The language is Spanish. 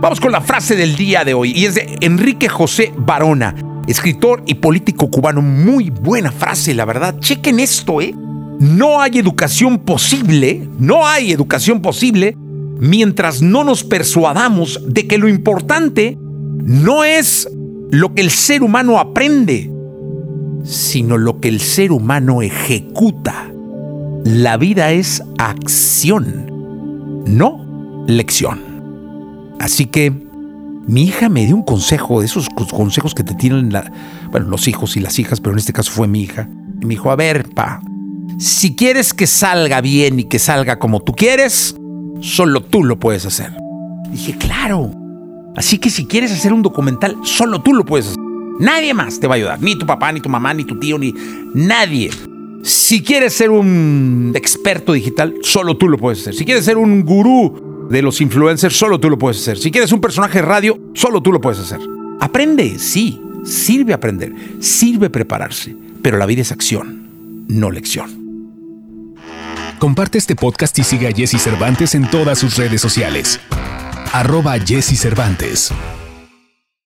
Vamos con la frase del día de hoy y es de Enrique José Barona, escritor y político cubano. Muy buena frase, la verdad. Chequen esto, ¿eh? No hay educación posible, no hay educación posible mientras no nos persuadamos de que lo importante no es lo que el ser humano aprende, sino lo que el ser humano ejecuta. La vida es acción, no lección. Así que mi hija me dio un consejo, de esos consejos que te tienen bueno, los hijos y las hijas, pero en este caso fue mi hija. Y me dijo, a ver, pa, si quieres que salga bien y que salga como tú quieres, solo tú lo puedes hacer. Dije, claro. Así que si quieres hacer un documental, solo tú lo puedes hacer. Nadie más te va a ayudar. Ni tu papá, ni tu mamá, ni tu tío, ni nadie. Si quieres ser un experto digital, solo tú lo puedes hacer. Si quieres ser un gurú de los influencers, solo tú lo puedes hacer. Si quieres un personaje de radio, solo tú lo puedes hacer. Aprende, sí, sirve aprender, sirve prepararse, pero la vida es acción, no lección. Comparte este podcast y sigue a Jesse Cervantes en todas sus redes sociales. Arroba Jesse Cervantes.